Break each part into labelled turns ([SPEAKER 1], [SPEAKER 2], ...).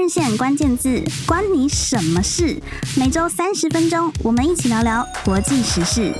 [SPEAKER 1] 日线关键字，关你什么事？每周三十分钟，我们一起聊聊国际时事。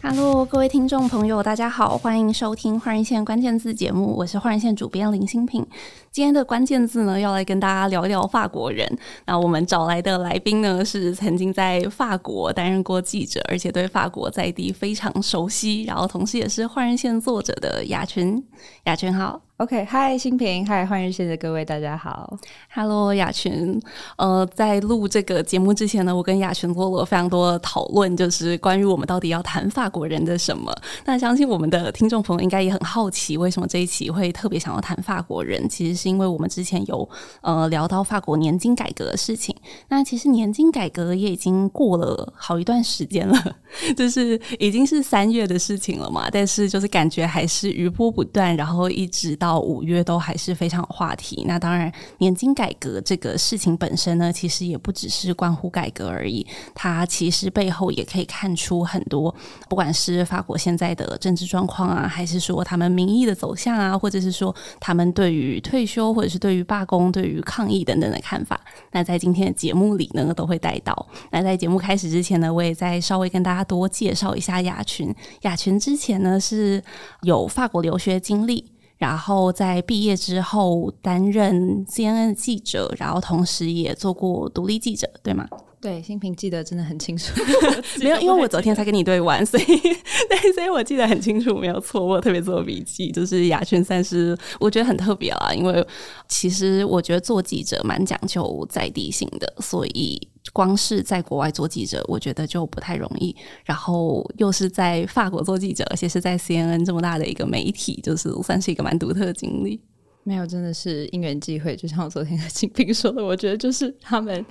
[SPEAKER 1] Hello，各位听众朋友，大家好，欢迎收听换人线关键字节目，我是换人线主编林欣萍。今天的关键字呢，要来跟大家聊一聊法国人。那我们找来的来宾呢，是曾经在法国担任过记者，而且对法国在地非常熟悉，然后同时也是换人线作者的雅群。雅群好。
[SPEAKER 2] OK，嗨，新平，嗨，换日线的各位，大家好
[SPEAKER 1] ，Hello，雅群。呃，在录这个节目之前呢，我跟雅群做了非常多的讨论，就是关于我们到底要谈法国人的什么。那相信我们的听众朋友应该也很好奇，为什么这一期会特别想要谈法国人？其实是因为我们之前有呃聊到法国年金改革的事情。那其实年金改革也已经过了好一段时间了，就是已经是三月的事情了嘛，但是就是感觉还是余波不断，然后一直到。到五月都还是非常有话题。那当然，年金改革这个事情本身呢，其实也不只是关乎改革而已。它其实背后也可以看出很多，不管是法国现在的政治状况啊，还是说他们民意的走向啊，或者是说他们对于退休，或者是对于罢工、对于抗议等等的看法。那在今天的节目里呢，都会带到。那在节目开始之前呢，我也再稍微跟大家多介绍一下雅群。雅群之前呢是有法国留学经历。然后在毕业之后担任 CNN 记者，然后同时也做过独立记者，对吗？
[SPEAKER 2] 对，新平记得真的很清楚。
[SPEAKER 1] 没有，因为我昨天才跟你对完，所以 对，所以我记得很清楚，没有错。我特别做笔记，就是雅轩算是我觉得很特别啦，因为其实我觉得做记者蛮讲究在地性的，所以。光是在国外做记者，我觉得就不太容易。然后又是在法国做记者，而且是在 CNN 这么大的一个媒体，就是算是一个蛮独特的经历。
[SPEAKER 2] 没有，真的是因缘际会。就像我昨天和金平说的，我觉得就是他们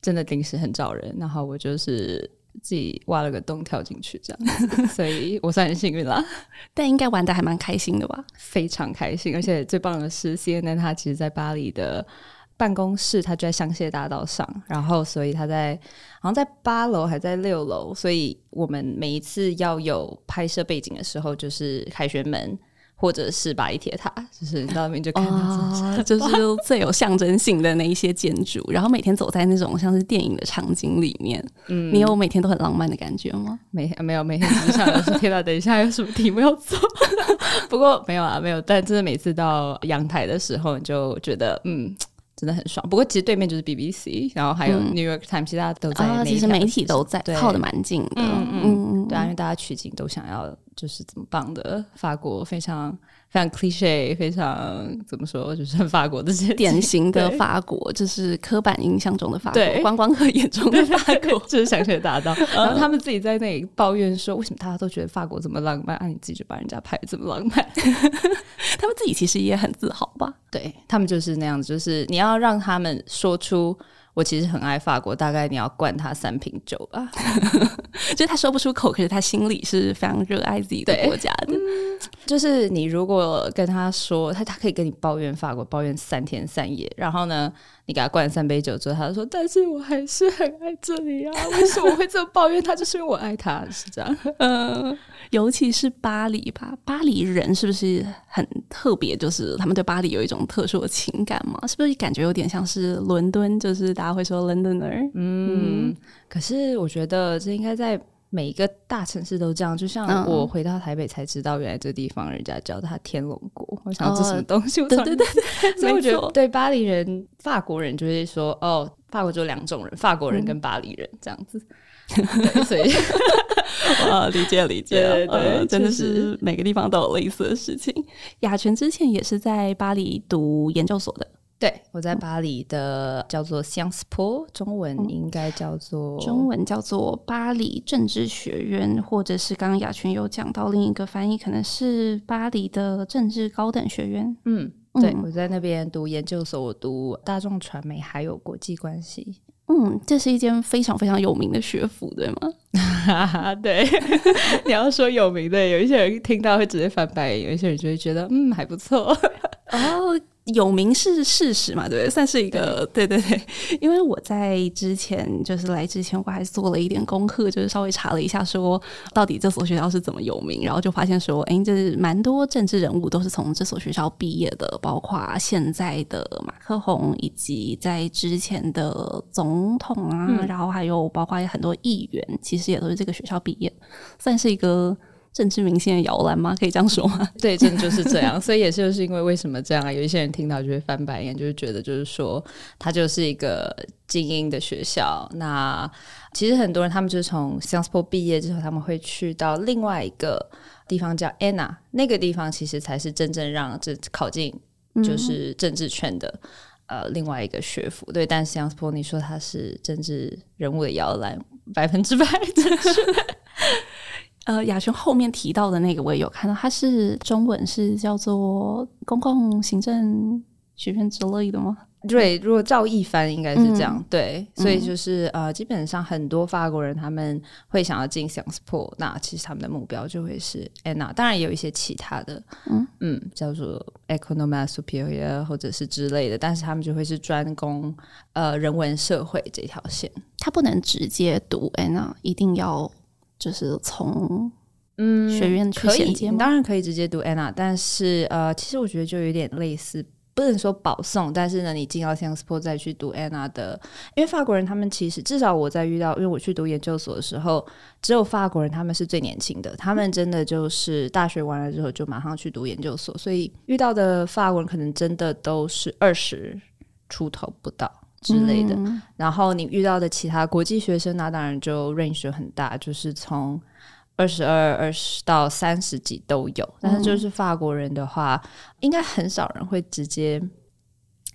[SPEAKER 2] 真的临时很找人，然后我就是自己挖了个洞跳进去这样，所以我算很幸运啦。
[SPEAKER 1] 但应该玩的还蛮开心的吧？
[SPEAKER 2] 非常开心，而且最棒的是 CNN 它其实在巴黎的。办公室他就在香榭大道上，然后所以他在好像在八楼还在六楼，所以我们每一次要有拍摄背景的时候，就是凯旋门或者是巴黎铁塔，就是你到那边就看到，
[SPEAKER 1] 哦，就是最有象征性的那一些建筑，然后每天走在那种像是电影的场景里面，嗯，你有每天都很浪漫的感觉吗？
[SPEAKER 2] 没没有，每天只想的是天哪，等一下有什么题目要做，不过没有啊，没有，但真的每次到阳台的时候，你就觉得嗯。真的很爽，不过其实对面就是 BBC，然后还有 New York Times，其他都在。
[SPEAKER 1] 其实媒体都在，靠的蛮近的。嗯嗯
[SPEAKER 2] 嗯，对啊，因为大家取景都想要就是怎么棒的法国，非常。非常 cliche，非常怎么说，就是很法国的这些
[SPEAKER 1] 典型的法国，就是刻板印象中的法国，观光客眼中的法国，
[SPEAKER 2] 就是香榭大道。然后他们自己在那里抱怨说，为什么大家都觉得法国这么浪漫，啊，你自己就把人家拍得这么浪漫？
[SPEAKER 1] 他们自己其实也很自豪吧？
[SPEAKER 2] 对，他们就是那样子，就是你要让他们说出。我其实很爱法国，大概你要灌他三瓶酒吧，
[SPEAKER 1] 就是他说不出口，可是他心里是非常热爱自己的国家的。
[SPEAKER 2] 嗯，就是你如果跟他说，他他可以跟你抱怨法国，抱怨三天三夜，然后呢，你给他灌三杯酒之后，他就说：“但是我还是很爱这里啊，为什么我会这么抱怨他？就是因为我爱他，是这样。”
[SPEAKER 1] 嗯，尤其是巴黎吧，巴黎人是不是很特别？就是他们对巴黎有一种特殊的情感嘛？是不是感觉有点像是伦敦？就是大家会说 Londoner。
[SPEAKER 2] 嗯，嗯，可是我觉得这应该在。每一个大城市都这样，就像我回到台北才知道，原来这地方人家叫它天龙国。我想这什么东西？
[SPEAKER 1] 哦、对对 对，
[SPEAKER 2] 所以我觉得对巴黎人、法国人就会说，哦，法国就两种人，法国人跟巴黎人这样子。嗯、所以，
[SPEAKER 1] 啊，理解理解，对，对，对、呃，真的是每个地方都有类似的事情。雅泉之前也是在巴黎读研究所的。
[SPEAKER 2] 对，我在巴黎的叫做 Sciences Po，中文应该叫做、
[SPEAKER 1] 嗯、中文叫做巴黎政治学院，或者是刚刚雅群有讲到另一个翻译，可能是巴黎的政治高等学院。
[SPEAKER 2] 嗯，对，我在那边读研究所，我读大众传媒还有国际关系。
[SPEAKER 1] 嗯，这是一间非常非常有名的学府，对吗？
[SPEAKER 2] 对，你要说有名的，有一些人听到会直接翻白眼，有一些人就会觉得嗯还不错。
[SPEAKER 1] 哦。有名是事实嘛，对不对？算是一个，对对对。因为我在之前就是来之前，我还做了一点功课，就是稍微查了一下，说到底这所学校是怎么有名，然后就发现说，哎，就是蛮多政治人物都是从这所学校毕业的，包括现在的马克宏，以及在之前的总统啊，嗯、然后还有包括很多议员，其实也都是这个学校毕业，算是一个。政治明星的摇篮吗？可以这样说吗？
[SPEAKER 2] 对，真的就是这样。所以也就是因为为什么这样啊？有一些人听到就会翻白眼，就是觉得就是说，它就是一个精英的学校。那其实很多人他们就是从 Sciences Po 毕业之后，他们会去到另外一个地方叫 Anna，那个地方其实才是真正让这考进就是政治圈的、嗯、呃另外一个学府。对，但 Sciences Po 你说他是政治人物的摇篮，百分之百正确。
[SPEAKER 1] 呃，雅璇后面提到的那个我也有看到，它是中文是叫做公共行政学院之类的吗？
[SPEAKER 2] 对，如果照译翻应该是这样。嗯、对，所以就是呃，基本上很多法国人他们会想要进 Sciences Po，那其实他们的目标就会是 Anna，当然也有一些其他的，嗯嗯，叫做 Economia supérieure 或者是之类的，但是他们就会是专攻呃人文社会这条线，
[SPEAKER 1] 他不能直接读 Anna，一定要。就是从嗯学院去衔接，
[SPEAKER 2] 当然可以直接读 Anna，但是呃，其实我觉得就有点类似，不能说保送，但是呢，你进到 Sciences Po 再去读 Anna 的，因为法国人他们其实至少我在遇到，因为我去读研究所的时候，只有法国人他们是最年轻的，他们真的就是大学完了之后就马上去读研究所，所以遇到的法国人可能真的都是二十出头不到。之类的，嗯、然后你遇到的其他国际学生，那当然就 range 很大，就是从二十二、二十到三十几都有。但是就是法国人的话，嗯、应该很少人会直接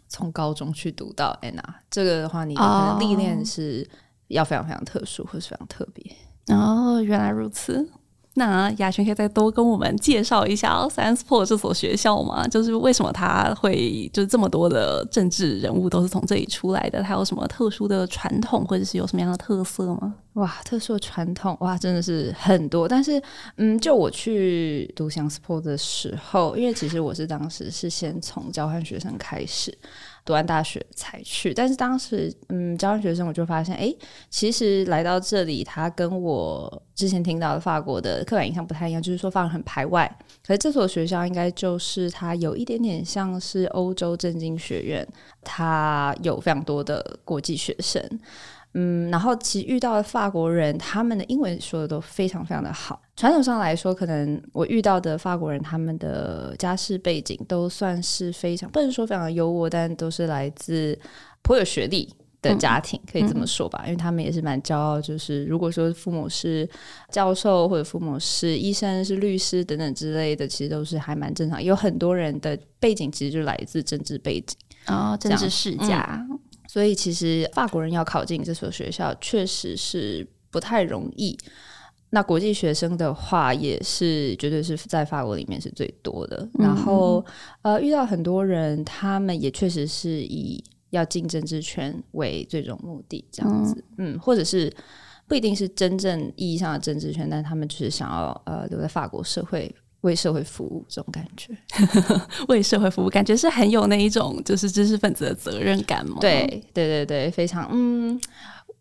[SPEAKER 2] 从高中去读到 ENA。这个的话，你的历练是要非常非常特殊，或是非常特别。
[SPEAKER 1] 哦，原来如此。那雅轩可以再多跟我们介绍一下 Science p o r t 这所学校吗？就是为什么他会就是这么多的政治人物都是从这里出来的？它有什么特殊的传统，或者是有什么样的特色吗？
[SPEAKER 2] 哇，特殊的传统哇，真的是很多。但是，嗯，就我去读 Science p o r t 的时候，因为其实我是当时是先从交换学生开始。读完大学才去，但是当时嗯，教完学生我就发现，哎，其实来到这里，他跟我之前听到的法国的刻板印象不太一样，就是说法国很排外。可是这所学校应该就是它有一点点像是欧洲政经学院，它有非常多的国际学生。嗯，然后其实遇到的法国人，他们的英文说的都非常非常的好。传统上来说，可能我遇到的法国人，他们的家世背景都算是非常，不能说非常的优渥，但都是来自颇有学历的家庭，嗯、可以这么说吧。因为他们也是蛮骄傲，就是如果说父母是教授，或者父母是医生、是律师等等之类的，其实都是还蛮正常。有很多人的背景其实就来自政治背景
[SPEAKER 1] 哦，政治世家。嗯
[SPEAKER 2] 所以其实法国人要考进这所学校确实是不太容易。那国际学生的话，也是绝对是在法国里面是最多的。嗯、然后呃，遇到很多人，他们也确实是以要进政治圈为最终目的，这样子。嗯，嗯，或者是不一定是真正意义上的政治圈，但他们就是想要呃留在法国社会。为社会服务这种感觉，
[SPEAKER 1] 为社会服务感觉是很有那一种就是知识分子的责任感嘛。
[SPEAKER 2] 对对对对，非常嗯，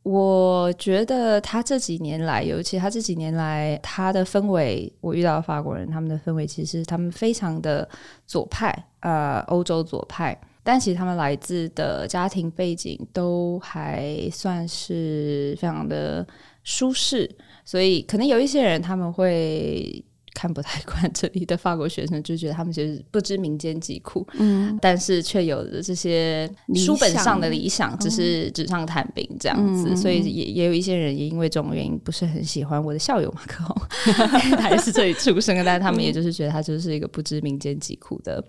[SPEAKER 2] 我觉得他这几年来，尤其他这几年来，他的氛围，我遇到法国人，他们的氛围其实他们非常的左派，呃，欧洲左派，但其实他们来自的家庭背景都还算是非常的舒适，所以可能有一些人他们会。看不太惯这里的法国学生，就觉得他们其实不知民间疾苦，嗯，但是却有着这些书本上的理想，只是纸上谈兵这样子，嗯、所以也也有一些人也因为这种原因不是很喜欢我的校友马克宏，他也是这里出生的，但是他们也 就是觉得他就是一个不知民间疾苦的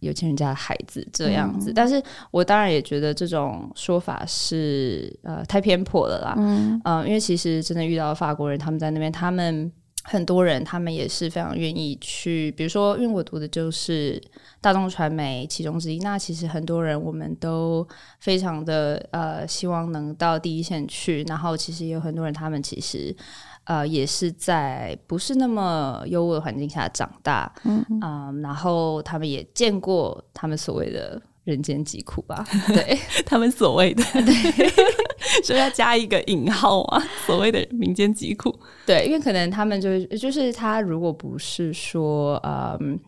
[SPEAKER 2] 有钱人家的孩子这样子，嗯、但是我当然也觉得这种说法是呃太偏颇了啦，嗯、呃，因为其实真的遇到法国人，他们在那边，他们。很多人他们也是非常愿意去，比如说，因为我读的就是大众传媒其中之一。那其实很多人我们都非常的呃希望能到第一线去，然后其实也有很多人他们其实呃，也是在不是那么优渥的环境下长大，嗯，嗯，然后他们也见过他们所谓的人间疾苦吧？对，
[SPEAKER 1] 他们所谓的，对，所以要加一个引号啊，所谓的民间疾苦，
[SPEAKER 2] 对，因为可能他们就是就是他如果不是说，嗯，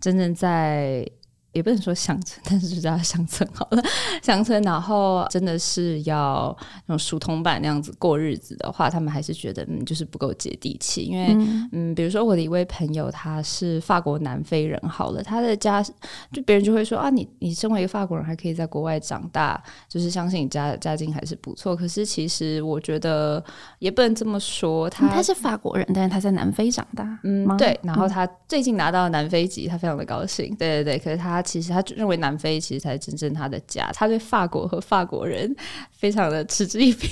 [SPEAKER 2] 真正在。也不能说乡村，但是就叫乡村好了。乡村，然后真的是要那种书通版那样子过日子的话，他们还是觉得嗯，就是不够接地气。因为嗯，嗯，比如说我的一位朋友，他是法国南非人，好了，他的家就别人就会说啊，你你身为一个法国人，还可以在国外长大，就是相信你家家境还是不错。可是其实我觉得也不能这么说，他、
[SPEAKER 1] 嗯、他是法国人，但是他在南非长大，
[SPEAKER 2] 嗯，对。然后他最近拿到了南非籍，他非常的高兴。对对对，可是他。其实他认为南非其实才是真正他的家，他对法国和法国人非常的嗤之以鼻。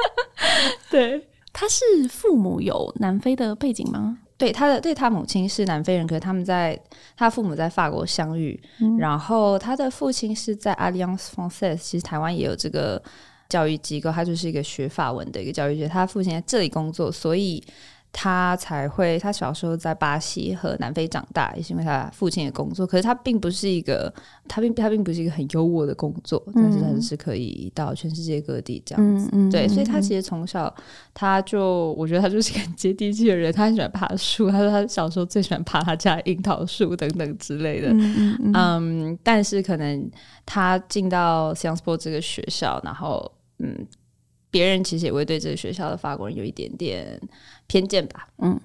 [SPEAKER 2] 对，
[SPEAKER 1] 他是父母有南非的背景吗？
[SPEAKER 2] 对，他的对他母亲是南非人，可是他们在他父母在法国相遇，嗯、然后他的父亲是在 Alliance Française，其实台湾也有这个教育机构，他就是一个学法文的一个教育机构，他父亲在这里工作，所以。他才会，他小时候在巴西和南非长大，也是因为他父亲的工作。可是他并不是一个，他并他并不是一个很优渥的工作，嗯、但是他是可以到全世界各地这样子。嗯嗯、对，所以他其实从小他就，我觉得他就是个很接地气的人。他很喜欢爬树，他说他小时候最喜欢爬他家樱桃树等等之类的。嗯，嗯，嗯但是可能他进到 Po 这个学校，然后嗯。别人其实也会对这个学校的法国人有一点点偏见吧，嗯，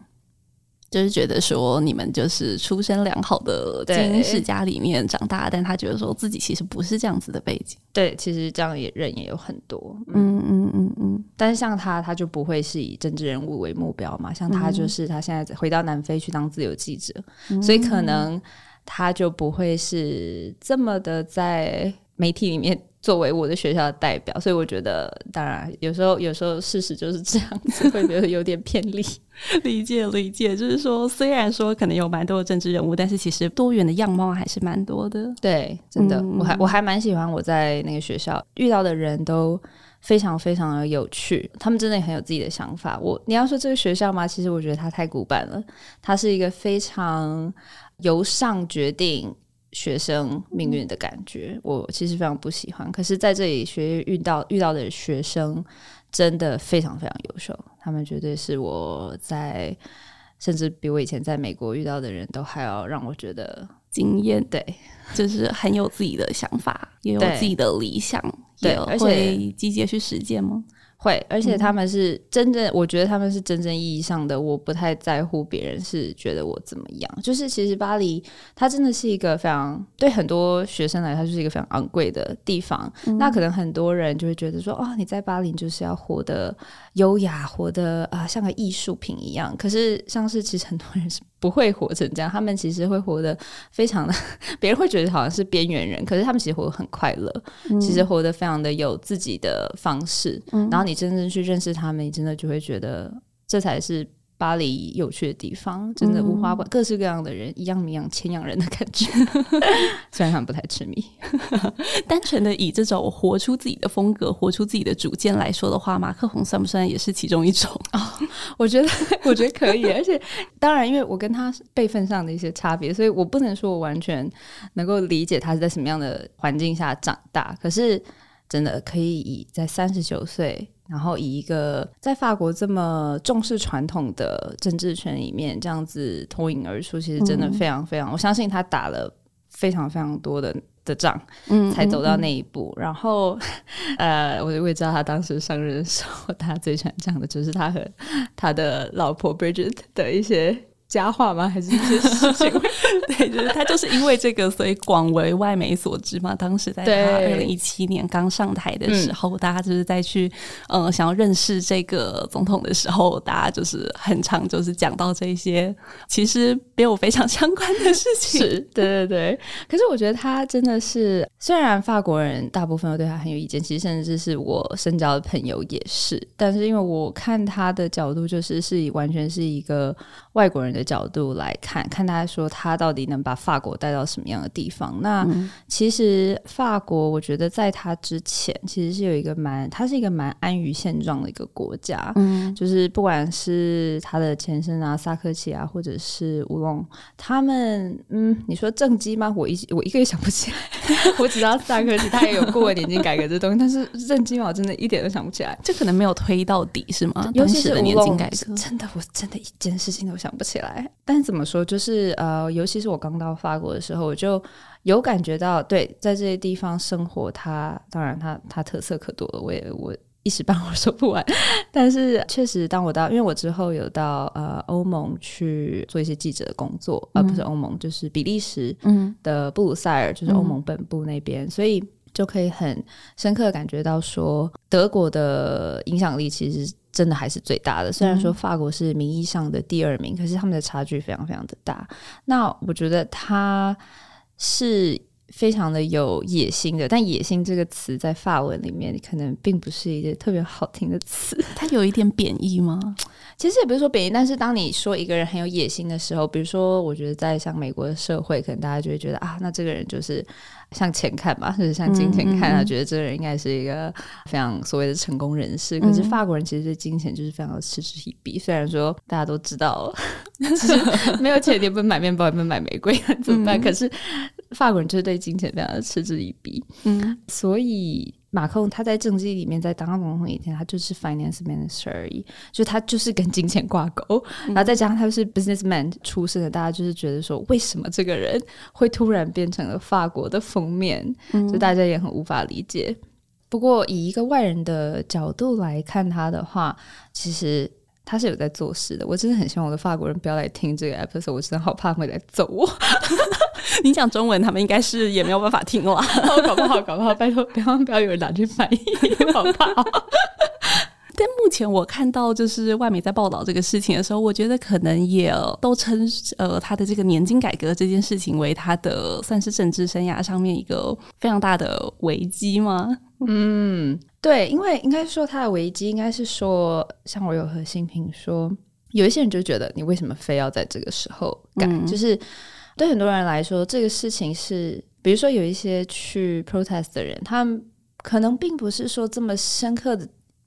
[SPEAKER 1] 就是觉得说你们就是出身良好的精英世家里面长大，但他觉得说自己其实不是这样子的背景。
[SPEAKER 2] 对，其实这样也人也有很多，嗯嗯嗯嗯。但是像他，他就不会是以政治人物为目标嘛，像他就是他现在回到南非去当自由记者，嗯、所以可能他就不会是这么的在媒体里面。作为我的学校的代表，所以我觉得，当然有时候有时候事实就是这样子，会觉得有点偏离。
[SPEAKER 1] 理解理解，就是说，虽然说可能有蛮多的政治人物，但是其实多元的样貌还是蛮多的。
[SPEAKER 2] 对，真的，嗯、我还我还蛮喜欢我在那个学校遇到的人都非常非常的有趣，他们真的很有自己的想法。我你要说这个学校吗？其实我觉得它太古板了，它是一个非常由上决定。学生命运的感觉，我其实非常不喜欢。可是在这里学遇到遇到的学生，真的非常非常优秀。他们绝对是我在，甚至比我以前在美国遇到的人都还要让我觉得
[SPEAKER 1] 惊艳。
[SPEAKER 2] 对，
[SPEAKER 1] 就是很有自己的想法，也有自己的理想，
[SPEAKER 2] 对，
[SPEAKER 1] 而且会积极去实践吗？
[SPEAKER 2] 会，而且他们是真正，嗯、我觉得他们是真正意义上的。我不太在乎别人是觉得我怎么样，就是其实巴黎，它真的是一个非常对很多学生来，它就是一个非常昂贵的地方。嗯、那可能很多人就会觉得说，哦，你在巴黎就是要活得优雅，活得啊、呃、像个艺术品一样。可是像是其实很多人是不会活成这样，他们其实会活得非常的，别人会觉得好像是边缘人，可是他们其实活得很快乐，嗯、其实活得非常的有自己的方式，嗯、然后你。真正去认识他们，你真的就会觉得这才是巴黎有趣的地方。真的五花八各式各样的人，一样米养千样人的感觉。虽然他们不太痴迷，
[SPEAKER 1] 单纯的以这种活出自己的风格、活出自己的主见来说的话，马克宏算不算也是其中一种？
[SPEAKER 2] 哦，我觉得，我觉得可以。而且，当然，因为我跟他辈分上的一些差别，所以我不能说我完全能够理解他是在什么样的环境下长大。可是，真的可以以在三十九岁。然后以一个在法国这么重视传统的政治圈里面这样子脱颖而出，其实真的非常非常，嗯、我相信他打了非常非常多的的仗，嗯，才走到那一步。嗯嗯、然后，呃，我我也知道他当时上任的时候，他最喜欢讲的就是他和他的老婆 Bridget 的一些。佳话吗？还是一些事情？
[SPEAKER 1] 对，就是他就是因为这个，所以广为外媒所知嘛。当时在他二零一七年刚上台的时候，嗯、大家就是在去呃想要认识这个总统的时候，大家就是很常就是讲到这些其实没有非常相关的事情。
[SPEAKER 2] 是，对对对。可是我觉得他真的是，虽然法国人大部分都对他很有意见，其实甚至是我深交的朋友也是，但是因为我看他的角度，就是是以完全是一个外国人的。角度来看，看他说他到底能把法国带到什么样的地方。那其实法国，我觉得在他之前，其实是有一个蛮，他是一个蛮安于现状的一个国家。嗯，就是不管是他的前身啊，萨科齐啊，或者是乌龙，他们，嗯，你说政绩吗？我一我一个也想不起来。我只知道萨科齐他也有过年金改革这东西，但是政绩嘛，我真的一点都想不起来。
[SPEAKER 1] 这可能没有推到底是吗？
[SPEAKER 2] 尤其是年金改革，真的，我真的一件事情都想不起来。但怎么说，就是呃，尤其是我刚到法国的时候，我就有感觉到，对，在这些地方生活它，当然它它特色可多了，我也我一时半会儿说不完。但是确实，当我到，因为我之后有到呃欧盟去做一些记者的工作，而、不是欧盟，就是比利时的布鲁塞尔，就是欧盟本部那边，所以就可以很深刻感觉到说，德国的影响力其实。真的还是最大的。虽然说法国是名义上的第二名，可是他们的差距非常非常的大。那我觉得他是非常的有野心的，但野心这个词在法文里面可能并不是一个特别好听的词。
[SPEAKER 1] 它有一点贬义吗？
[SPEAKER 2] 其实也不是说贬义，但是当你说一个人很有野心的时候，比如说，我觉得在像美国的社会，可能大家就会觉得啊，那这个人就是。向前看吧，就是向金钱看，他觉得这个人应该是一个非常所谓的成功人士。嗯、可是法国人其实对金钱就是非常的嗤之以鼻。虽然说大家都知道，就是没有钱你不能买面包，也不能买玫瑰，怎么办？嗯、可是法国人就是对金钱非常的嗤之以鼻。嗯，所以。马克龙他在政绩里面，在当总统以前，他就是 finance minister 而已，就他就是跟金钱挂钩，嗯，然后再加上他是 businessman 出身的，大家就是觉得说，为什么这个人会突然变成了法国的封面？嗯，就大家也很无法理解。不过以一个外人的角度来看他的话，其实他是有在做事的。我真的很希望我的法国人不要来听这个 episode，我真的好怕会来揍我。
[SPEAKER 1] 你讲中文，他们应该是也没有办法听了。
[SPEAKER 2] 搞不好，搞不好，拜托，不要不要有人拿去翻译，好怕。
[SPEAKER 1] 但目前我看到，就是外媒在报道这个事情的时候，我觉得可能也都称呃他的这个年金改革这件事情为他的算是政治生涯上面一个非常大的危机吗？
[SPEAKER 2] 嗯，对，因为应该说他的危机，应该是说，像我有和新平说，有一些人就觉得你为什么非要在这个时候改，嗯、就是。对很多人来说，这个事情是，比如说有一些去 protest 的人，他们可能并不是说这么深刻的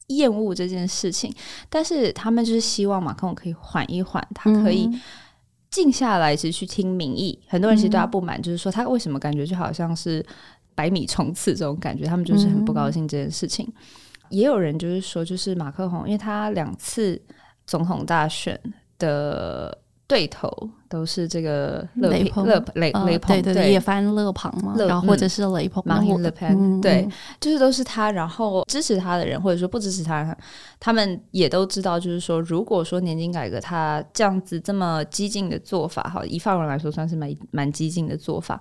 [SPEAKER 2] 厌恶这件事情，但是他们就是希望马克龙可以缓一缓，他可以静下来，其实去听民意。很多人其实对他不满，就是说他为什么感觉就好像是百米冲刺这种感觉，他们就是很不高兴这件事情。也有人就是说，就是马克龙，因为他两次总统大选的。对头都是这个勒雷彭勒雷雷彭，
[SPEAKER 1] 对对对，也翻勒庞嘛，然后或者是雷彭，马林勒庞，
[SPEAKER 2] 对，就是都是他。然后支持他的人，或者说不支持他，他们也都知道，就是说，如果说年金改革他这样子这么激进的做法，哈，以法国人来说算是蛮蛮激进的做法。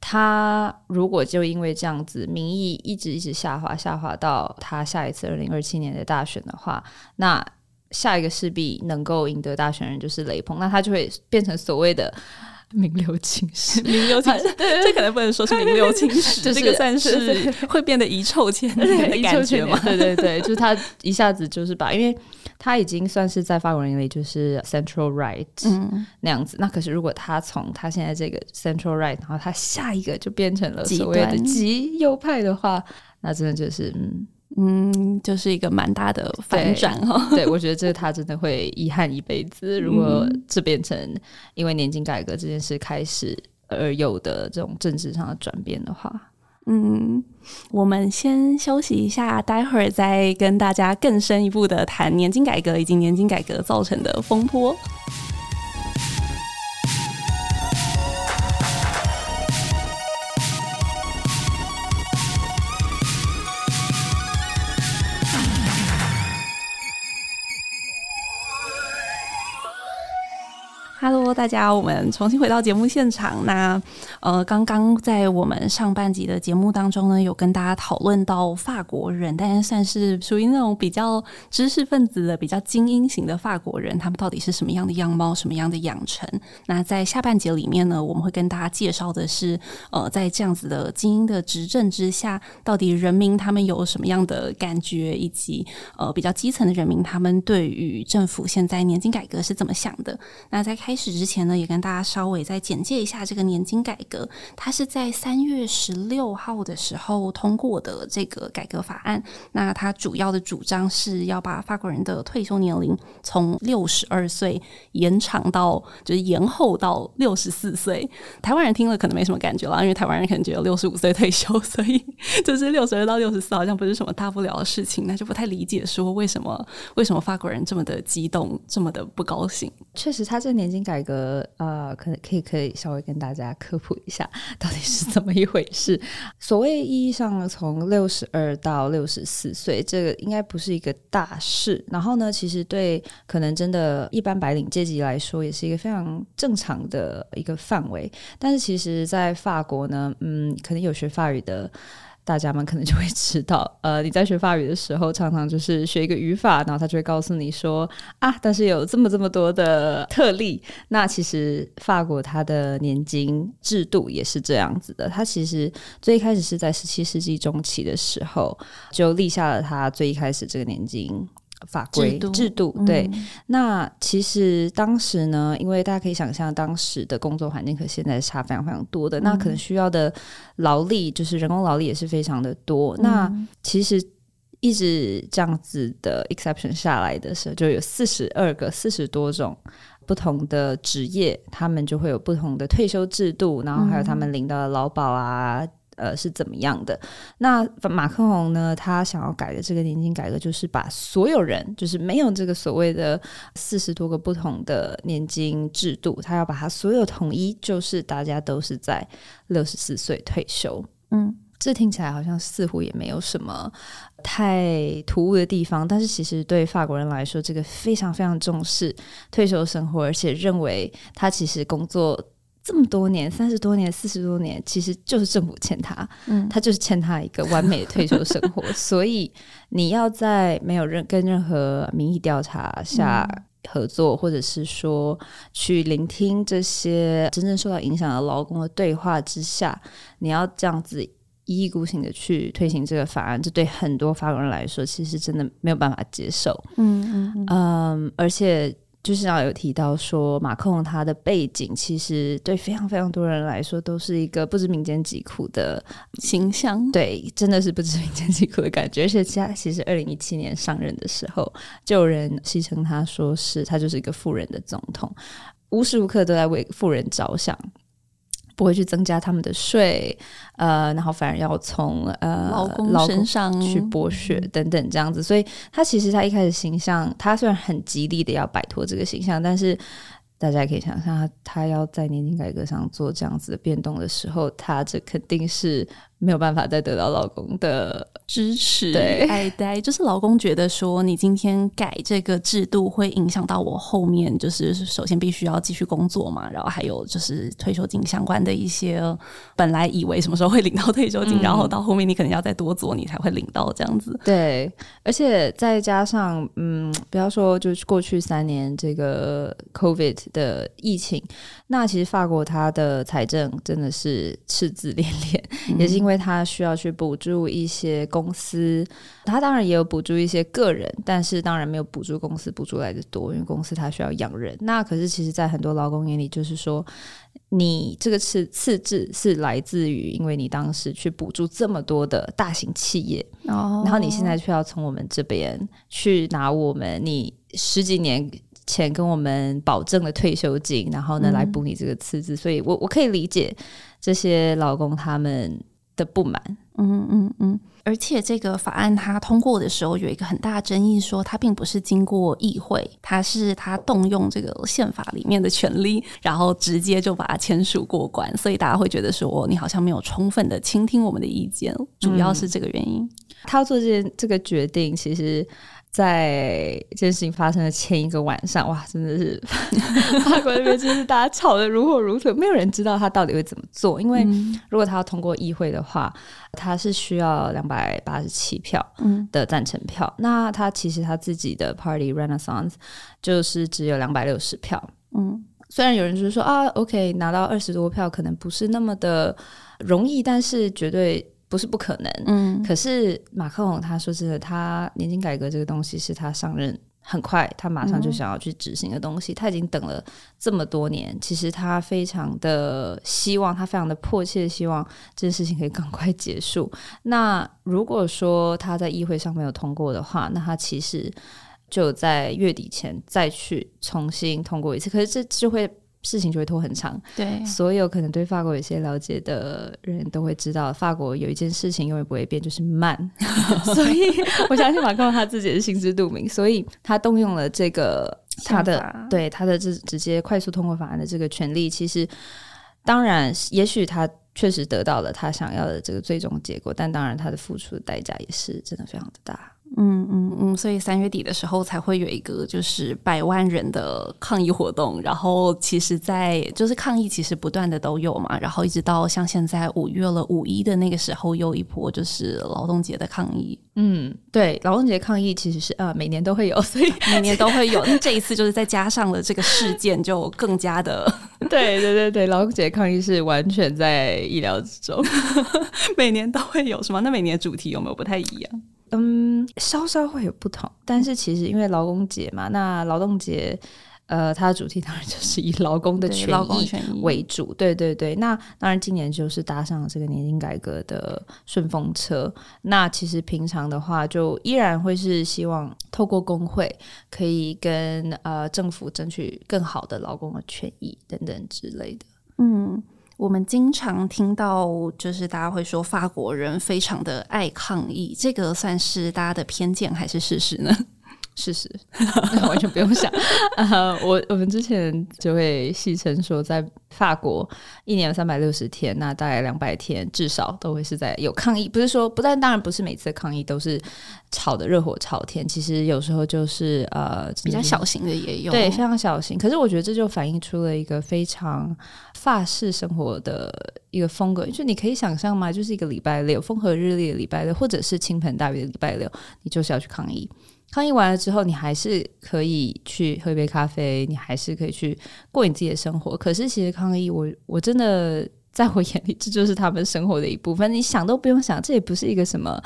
[SPEAKER 2] 他如果就因为这样子民意一直一直下滑，下滑到他下一次二零二七年的大选的话，那。下一个势必能够赢得大选人就是雷鹏，那他就会变成所谓的名流青史。
[SPEAKER 1] 名流青史，对 这可能不能说是名流青史，
[SPEAKER 2] 就是、
[SPEAKER 1] 这个算是 会变得遗臭千年的感觉嘛？
[SPEAKER 2] 对对对，就是他一下子就是把，因为他已经算是在法国人眼里就是 central right、嗯、那样子。那可是如果他从他现在这个 central right，然后他下一个就变成了所谓的极右派的话，那真的就是嗯。
[SPEAKER 1] 嗯，就是一个蛮大的反转哈。
[SPEAKER 2] 对，我觉得这他真的会遗憾一辈子。如果这变成因为年金改革这件事开始而有的这种政治上的转变的话，
[SPEAKER 1] 嗯，我们先休息一下，待会儿再跟大家更深一步的谈年金改革以及年金改革造成的风波。dejado 大家，我们重新回到节目现场。那呃，刚刚在我们上半集的节目当中呢，有跟大家讨论到法国人，但是算是属于那种比较知识分子的、比较精英型的法国人，他们到底是什么样的样貌、什么样的养成？那在下半节里面呢，我们会跟大家介绍的是，呃，在这样子的精英的执政之下，到底人民他们有什么样的感觉，以及呃比较基层的人民他们对于政府现在年金改革是怎么想的？那在开始之前呢，也跟大家稍微再简介一下这个年金改革。它是在三月十六号的时候通过的这个改革法案。那它主要的主张是要把法国人的退休年龄从六十二岁延长到，就是延后到六十四岁。台湾人听了可能没什么感觉了，因为台湾人可能觉得六十五岁退休，所以 就是六十二到六十四好像不是什么大不了的事情，那就不太理解说为什么为什么法国人这么的激动，这么的不高兴。
[SPEAKER 2] 确实，他这年金改，呃，可能可以可以稍微跟大家科普一下，到底是怎么一回事。所谓意义上从六十二到六十四岁，这个应该不是一个大事。然后呢，其实对可能真的一般白领阶级来说，也是一个非常正常的一个范围。但是，其实，在法国呢，嗯，可能有学法语的。大家们可能就会知道，呃，你在学法语的时候，常常就是学一个语法，然后他就会告诉你说啊，但是有这么这么多的特例。那其实法国它的年金制度也是这样子的，它其实最开始是在十七世纪中期的时候就立下了它最一开始这个年金。法规制度，制度对，嗯、那其实当时呢，因为大家可以想象，当时的工作环境和现在差非常非常多的，嗯、那可能需要的劳力就是人工劳力也是非常的多。嗯、那其实一直这样子的 exception 下来的时候，就有四十二个、四十多种不同的职业，他们就会有不同的退休制度，然后还有他们领到的劳保啊。嗯呃，是怎么样的？那马克宏呢？他想要改的这个年金改革，就是把所有人，就是没有这个所谓的四十多个不同的年金制度，他要把它所有统一，就是大家都是在六十四岁退休。嗯，这听起来好像似乎也没有什么太突兀的地方，但是其实对法国人来说，这个非常非常重视退休生活，而且认为他其实工作。这么多年，三十多年、四十多年，其实就是政府欠他，嗯，他就是欠他一个完美的退休生活。所以你要在没有任跟任何民意调查下合作，嗯、或者是说去聆听这些真正受到影响的劳工的对话之下，你要这样子一意孤行的去推行这个法案，这对很多法国人来说，其实真的没有办法接受。嗯嗯嗯，嗯，而且。就是要有提到说，马克龙他的背景其实对非常非常多人来说都是一个不知民间疾苦的形象，对，真的是不知民间疾苦的感觉。而且他其实二零一七年上任的时候，就有人戏称他说是他就是一个富人的总统，无时无刻都在为富人着想。不会去增加他们的税，呃，然后反而要从呃
[SPEAKER 1] 劳工身上
[SPEAKER 2] 去剥削等等这样子，所以他其实他一开始形象，他虽然很极力的要摆脱这个形象，但是。大家可以想象，他他要在年金改革上做这样子的变动的时候，他这肯定是没有办法再得到老公的
[SPEAKER 1] 支持、
[SPEAKER 2] 对
[SPEAKER 1] 爱戴。就是老公觉得说，你今天改这个制度会影响到我后面，就是首先必须要继续工作嘛，然后还有就是退休金相关的一些，本来以为什么时候会领到退休金，嗯、然后到后面你可能要再多做，你才会领到这样子。
[SPEAKER 2] 对，而且再加上，嗯，不要说就是过去三年这个 COVID。的疫情，那其实法国它的财政真的是赤字 连连，嗯、也是因为它需要去补助一些公司，他当然也有补助一些个人，但是当然没有补助公司补助来的多，因为公司它需要养人。那可是其实，在很多劳工眼里，就是说，你这个次次字是来自于，因为你当时去补助这么多的大型企业，哦、然后你现在却要从我们这边去拿我们你十几年。前跟我们保证的退休金，然后呢，来补你这个次字，嗯、所以我我可以理解这些劳工他们的不满。
[SPEAKER 1] 嗯嗯嗯。而且这个法案它通过的时候有一个很大的争议，说它并不是经过议会，它是它动用这个宪法里面的权利，然后直接就把它签署过关，所以大家会觉得说你好像没有充分的倾听我们的意见，主要是这个原因。嗯、
[SPEAKER 2] 他要做这件这个决定，其实。在这件事情发生的前一个晚上，哇，真的是 法国那边就是大家吵得如火如荼，没有人知道他到底会怎么做。因为如果他要通过议会的话，他是需要两百八十七票的赞成票。嗯、那他其实他自己的 Party Renaissance 就是只有两百六十票。嗯，虽然有人就是说啊，OK，拿到二十多票可能不是那么的容易，但是绝对。不是不可能，嗯，可是马克龙他说真的，他年金改革这个东西是他上任很快，他马上就想要去执行的东西。嗯、他已经等了这么多年，其实他非常的希望，他非常的迫切希望这件事情可以赶快结束。那如果说他在议会上没有通过的话，那他其实就在月底前再去重新通过一次。可是这就会。事情就会拖很长，
[SPEAKER 1] 对，
[SPEAKER 2] 所有可能对法国有些了解的人都会知道，法国有一件事情永远不会变，就是慢。所以我相信马克龙他自己是心知肚明，所以他动用了这个他的对他的这直接快速通过法案的这个权利。其实，当然，也许他确实得到了他想要的这个最终结果，但当然他的付出的代价也是真的非常的大。
[SPEAKER 1] 嗯嗯嗯，所以三月底的时候才会有一个就是百万人的抗议活动，然后其实在，在就是抗议其实不断的都有嘛，然后一直到像现在五月了五一的那个时候又一波就是劳动节的抗议。
[SPEAKER 2] 嗯，对，劳动节抗议其实是呃每年都会有，所以
[SPEAKER 1] 每年都会有。那这一次就是再加上了这个事件，就更加的
[SPEAKER 2] 对对对对，劳动节抗议是完全在意料之中，
[SPEAKER 1] 每年都会有，是吗？那每年的主题有没有不太一样？
[SPEAKER 2] 嗯，稍稍会有不同，但是其实因为劳工节嘛，那劳动节，呃，它的主题当然就是以劳工的权益为主，对对对。那当然今年就是搭上了这个年金改革的顺风车。那其实平常的话，就依然会是希望透过工会可以跟呃政府争取更好的劳工的权益等等之类的。
[SPEAKER 1] 嗯。我们经常听到，就是大家会说法国人非常的爱抗议，这个算是大家的偏见还是事实呢？
[SPEAKER 2] 事实，完全不用想。呃，我我们之前就会戏称说，在法国一年有三百六十天，那大概两百天至少都会是在有抗议。不是说不但当然不是每次抗议都是吵得热火朝天，其实有时候就是呃
[SPEAKER 1] 比较小型的也有，
[SPEAKER 2] 对，非常小型。可是我觉得这就反映出了一个非常法式生活的一个风格，就你可以想象吗？就是一个礼拜六风和日丽的礼拜六，或者是倾盆大雨的礼拜六，你就是要去抗议。抗议完了之后，你还是可以去喝一杯咖啡，你还是可以去过你自己的生活。可是，其实抗议，我我真的在我眼里，这就是他们生活的一部分。你想都不用想，这也不是一个什么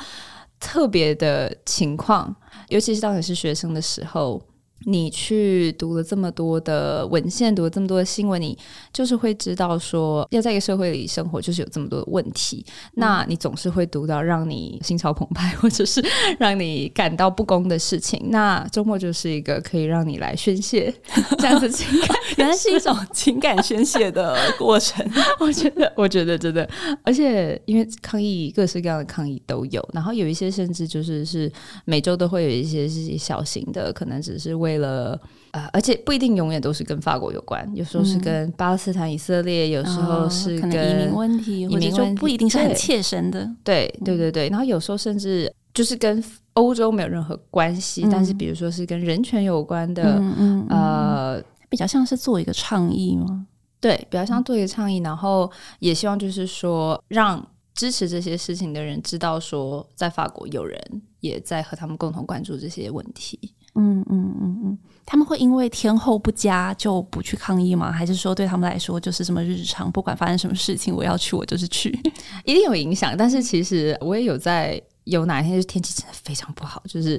[SPEAKER 2] 特别的情况，尤其是当你是学生的时候。你去读了这么多的文献，读了这么多的新闻，你就是会知道说，要在一个社会里生活，就是有这么多的问题。嗯、那你总是会读到让你心潮澎湃，或者是 让你感到不公的事情。那周末就是一个可以让你来宣泄 这样子情感，
[SPEAKER 1] 原来是一种情感宣泄的过程。
[SPEAKER 2] 我觉得，我觉得真的，而且因为抗议，各式各样的抗议都有，然后有一些甚至就是是每周都会有一些是小型的，可能只是为为了呃，而且不一定永远都是跟法国有关，有时候是跟巴勒斯坦、以色列，有时候是跟
[SPEAKER 1] 移民问题，移民就不一定是很切身的。
[SPEAKER 2] 对对对对，然后有时候甚至就是跟欧洲没有任何关系，嗯、但是比如说是跟人权有关的，嗯、呃，
[SPEAKER 1] 比较像是做一个倡议吗？
[SPEAKER 2] 对，比较像做一个倡议，然后也希望就是说让支持这些事情的人知道说，在法国有人也在和他们共同关注这些问题。
[SPEAKER 1] 嗯嗯嗯嗯，他们会因为天候不佳就不去抗议吗？还是说对他们来说就是这么日常，不管发生什么事情，我要去我就是去，
[SPEAKER 2] 一定有影响。但是其实我也有在有哪一天是天气真的非常不好，就是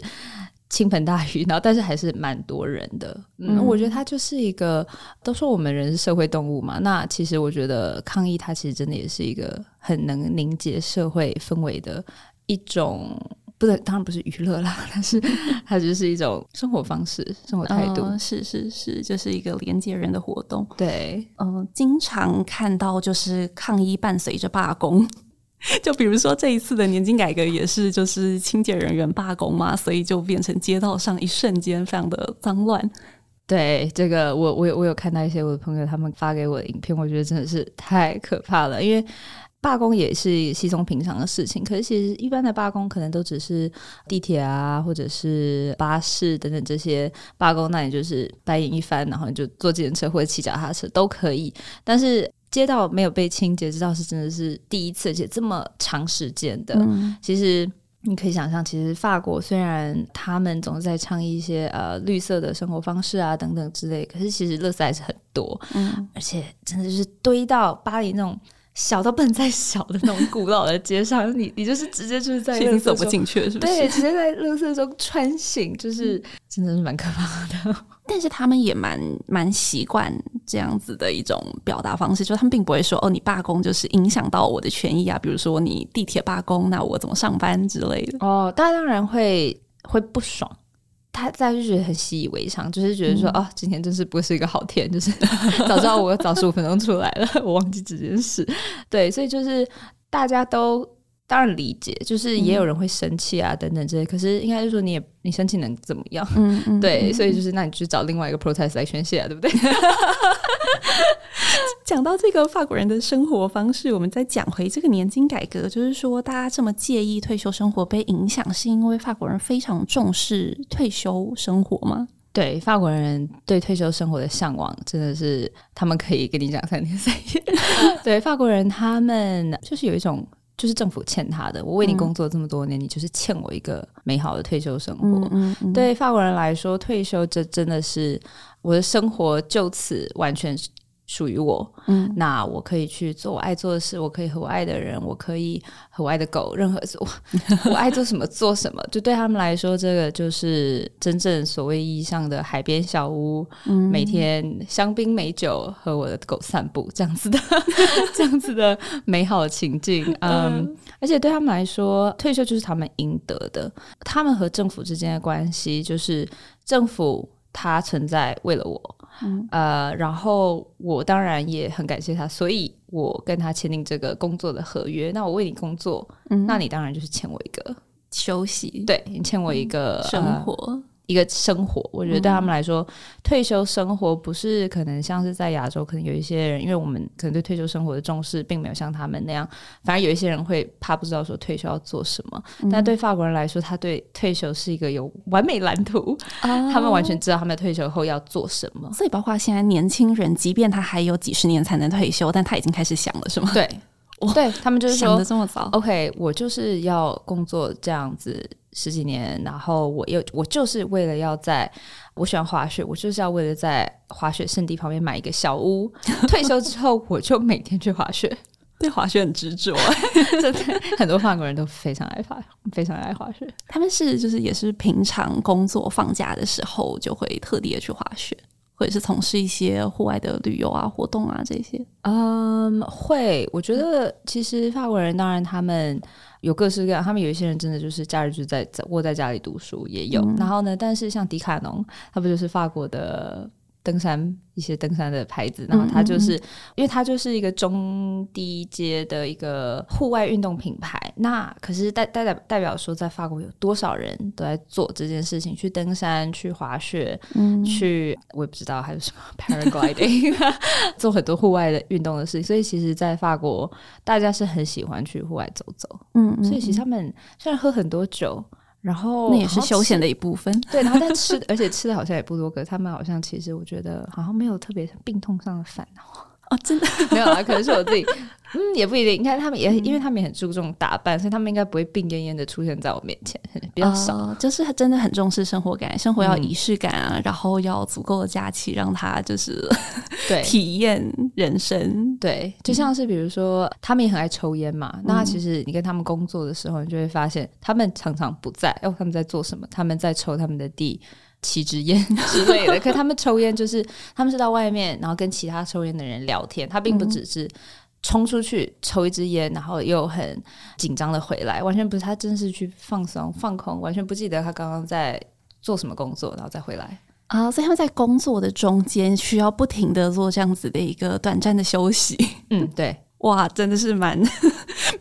[SPEAKER 2] 倾盆大雨，然后但是还是蛮多人的。嗯，我觉得它就是一个，都说我们人是社会动物嘛，那其实我觉得抗议它其实真的也是一个很能凝结社会氛围的一种。不对，当然不是娱乐啦，但是 它就是一种生活方式、生活态度。
[SPEAKER 1] 嗯、是是是，就是一个连接人的活动。
[SPEAKER 2] 对，
[SPEAKER 1] 嗯，经常看到就是抗议伴随着罢工，就比如说这一次的年金改革也是，就是清洁人员罢工嘛，所以就变成街道上一瞬间非常的脏乱。
[SPEAKER 2] 对，这个我我有我有看到一些我的朋友他们发给我的影片，我觉得真的是太可怕了，因为。罢工也是稀松平常的事情，可是其实一般的罢工可能都只是地铁啊，或者是巴士等等这些罢工，那你就是白眼一翻，然后你就坐自行车或者骑脚踏车都可以。但是街道没有被清洁，这倒是真的是第一次，而且这么长时间的。嗯、其实你可以想象，其实法国虽然他们总是在倡议一些呃绿色的生活方式啊等等之类，可是其实垃圾还是很多，嗯，而且真的就是堆到巴黎那种。小到不能再小的那种古老的街上，你你就是直接就是在
[SPEAKER 1] 已经走不进去了，是不是？
[SPEAKER 2] 对，直接在垃圾中穿行，就是真的是蛮可怕的。
[SPEAKER 1] 但是他们也蛮蛮习惯这样子的一种表达方式，就他们并不会说哦，你罢工就是影响到我的权益啊，比如说你地铁罢工，那我怎么上班之类的。
[SPEAKER 2] 哦，大家当然会会不爽。他在就觉得很习以为常，就是觉得说，嗯、哦，今天真是不是一个好天，就是 早知道我早十五分钟出来了，我忘记这件事。对，所以就是大家都当然理解，就是也有人会生气啊，等等这些。可是应该是说，你也你生气能怎么样？嗯嗯。对，所以就是那你去找另外一个 protest 来宣泄啊，对不对？
[SPEAKER 1] 讲到这个法国人的生活方式，我们再讲回这个年金改革，就是说大家这么介意退休生活被影响，是因为法国人非常重视退休生活吗？
[SPEAKER 2] 对，法国人对退休生活的向往真的是他们可以跟你讲三天三夜。对，法国人他们就是有一种，就是政府欠他的，我为你工作这么多年，嗯、你就是欠我一个美好的退休生活。嗯嗯嗯，对法国人来说，退休这真的是我的生活就此完全是。属于我，嗯，那我可以去做我爱做的事，我可以和我爱的人，我可以和我爱的狗，任何我 我爱做什么做什么，就对他们来说，这个就是真正所谓意义上的海边小屋，嗯，每天香槟美酒和我的狗散步，这样子的 这样子的美好情境，嗯，而且对他们来说，退休就是他们应得的，他们和政府之间的关系就是政府它存在为了我。嗯、呃，然后我当然也很感谢他，所以我跟他签订这个工作的合约。那我为你工作，嗯、那你当然就是欠我一个
[SPEAKER 1] 休息，
[SPEAKER 2] 对，你欠我一个、
[SPEAKER 1] 嗯、生活。
[SPEAKER 2] 呃一个生活，我觉得对他们来说，嗯、退休生活不是可能像是在亚洲，可能有一些人，因为我们可能对退休生活的重视并没有像他们那样，反而有一些人会怕不知道说退休要做什么。嗯、但对法国人来说，他对退休是一个有完美蓝图，哦、他们完全知道他们退休后要做什么。
[SPEAKER 1] 所以，包括现在年轻人，即便他还有几十年才能退休，但他已经开始想了，是吗？
[SPEAKER 2] 对，哇对他们就是说
[SPEAKER 1] 想的这么早。
[SPEAKER 2] OK，我就是要工作这样子。十几年，然后我又我就是为了要在，我喜欢滑雪，我就是要为了在滑雪圣地旁边买一个小屋。退休之后，我就每天去滑雪，
[SPEAKER 1] 对滑雪很执着。
[SPEAKER 2] 真的，很多法国人都非常爱滑，非常爱滑雪。
[SPEAKER 1] 他们是就是也是平常工作放假的时候就会特地的去滑雪，或者是从事一些户外的旅游啊活动啊这些。
[SPEAKER 2] 嗯，会。我觉得其实法国人当然他们。有各式各样，他们有一些人真的就是假日就在在窝在家里读书，也有。嗯、然后呢，但是像迪卡侬，他不就是法国的登山一些登山的牌子，然后它就是，嗯嗯嗯，因为它就是一个中低阶的一个户外运动品牌。那可是代代代表说，在法国有多少人都在做这件事情，去登山、去滑雪、嗯、去我也不知道还有什么 paragliding，做很多户外的运动的事情。所以其实，在法国大家是很喜欢去户外走走。嗯，所以其实他们虽然喝很多酒。然后
[SPEAKER 1] 那也是休闲的一部分，
[SPEAKER 2] 对。然后但吃，而且吃的好像也不多，可是他们好像其实我觉得好像没有特别病痛上的烦恼。
[SPEAKER 1] 哦，真的
[SPEAKER 2] 没有啊？可能是我自己，嗯，也不一定。你看他们也，嗯、因为他们也很注重打扮，所以他们应该不会病恹恹的出现在我面前，比较少。
[SPEAKER 1] 呃、就是他真的很重视生活感，生活要仪式感啊，嗯、然后要足够的假期，让他就是对 体验人生。
[SPEAKER 2] 对，就像是比如说，嗯、他们也很爱抽烟嘛。那其实你跟他们工作的时候，你就会发现，他们常常不在。哦，他们在做什么？他们在抽他们的第七支烟 之类的，可他们抽烟就是他们是到外面，然后跟其他抽烟的人聊天。他并不只是冲出去抽一支烟，然后又很紧张的回来，完全不是。他真是去放松、放空，完全不记得他刚刚在做什么工作，然后再回来
[SPEAKER 1] 啊。所以他们在工作的中间需要不停的做这样子的一个短暂的休息。
[SPEAKER 2] 嗯，对。
[SPEAKER 1] 哇，真的是蛮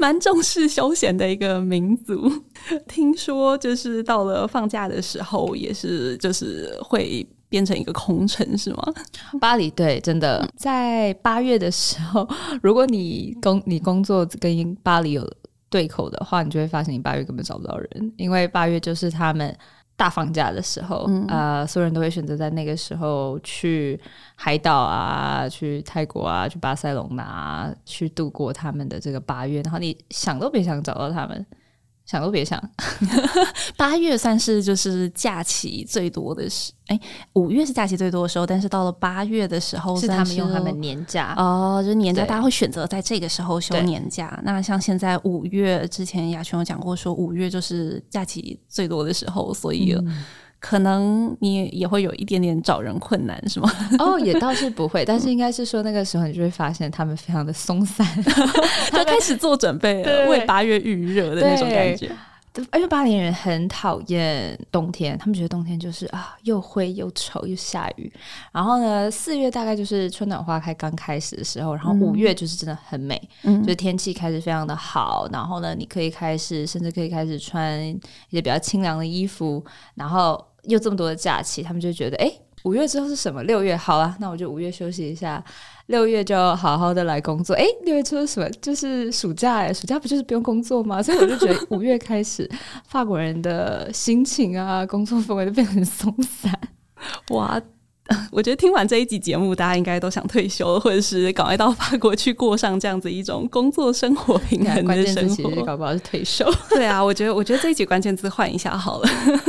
[SPEAKER 1] 蛮重视休闲的一个民族。听说就是到了放假的时候，也是就是会变成一个空城，是吗？
[SPEAKER 2] 巴黎对，真的在八月的时候，如果你工你工作跟巴黎有对口的话，你就会发现你八月根本找不到人，因为八月就是他们。大放假的时候，嗯、呃，所有人都会选择在那个时候去海岛啊，去泰国啊，去巴塞隆拿啊，去度过他们的这个八月。然后你想都别想找到他们，想都别想。
[SPEAKER 1] 八月算是就是假期最多的时，哎，五月是假期最多的时候，但是到了八月的时候，
[SPEAKER 2] 是他们用他们年假
[SPEAKER 1] 哦，就是年假，大家会选择在这个时候休年假。那像现在五月之前，雅群有讲过说，五月就是假期最多的时候，所以。嗯可能你也会有一点点找人困难，是吗？
[SPEAKER 2] 哦，也倒是不会，但是应该是说那个时候你就会发现他们非常的松散，
[SPEAKER 1] 就开始做准备了，为八月预热的那种感觉。
[SPEAKER 2] 因为巴黎人很讨厌冬天，他们觉得冬天就是啊又灰又丑又下雨。然后呢，四月大概就是春暖花开刚开始的时候，然后五月就是真的很美，嗯、就是天气开始非常的好。然后呢，你可以开始甚至可以开始穿一些比较清凉的衣服，然后。又这么多的假期，他们就觉得，哎，五月之后是什么？六月好啊，那我就五月休息一下，六月就好好的来工作。哎，六月之后是什么？就是暑假哎，暑假不就是不用工作吗？所以我就觉得五月开始，法国人的心情啊，工作氛围都变得很松散。
[SPEAKER 1] 哇！我觉得听完这一集节目，大家应该都想退休，或者是赶快到法国去过上这样子一种工作生活平衡的生活。
[SPEAKER 2] 其实搞不好是退休。
[SPEAKER 1] 对啊，我觉得我觉得这一集关键字换一下好了，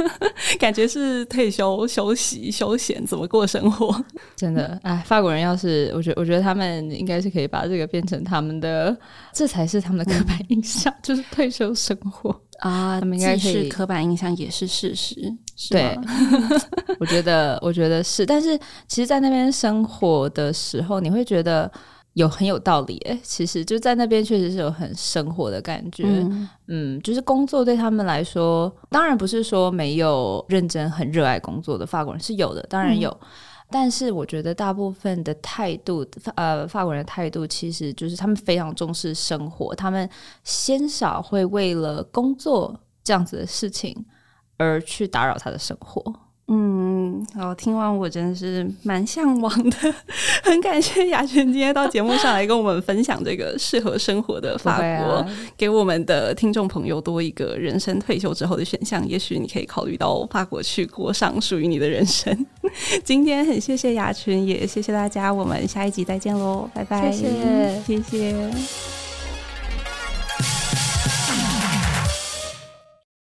[SPEAKER 1] 感觉是退休、休息、休闲，怎么过生活？
[SPEAKER 2] 真的，哎，法国人要是我觉得，我觉得他们应该是可以把这个变成他们的，这才是他们的刻板印象，就是退休生活。
[SPEAKER 1] 啊，他们应该是刻板印象，也是事实。
[SPEAKER 2] 对，我觉得，我觉得是。但是，其实，在那边生活的时候，你会觉得有很有道理。哎，其实就在那边，确实是有很生活的感觉。嗯，嗯，就是工作对他们来说，当然不是说没有认真、很热爱工作的法国人是有的，当然有。嗯但是我觉得大部分的态度，呃，法国人的态度其实就是他们非常重视生活，他们鲜少会为了工作这样子的事情而去打扰他的生活。
[SPEAKER 1] 嗯，好，听完我真的是蛮向往的，很感谢雅群今天到节目上来跟我们分享这个适合生活的法国，啊、给我们的听众朋友多一个人生退休之后的选项。也许你可以考虑到法国去过上属于你的人生。今天很谢谢雅群，也谢谢大家，我们下一集再见喽，拜拜，
[SPEAKER 2] 谢谢，
[SPEAKER 1] 谢谢。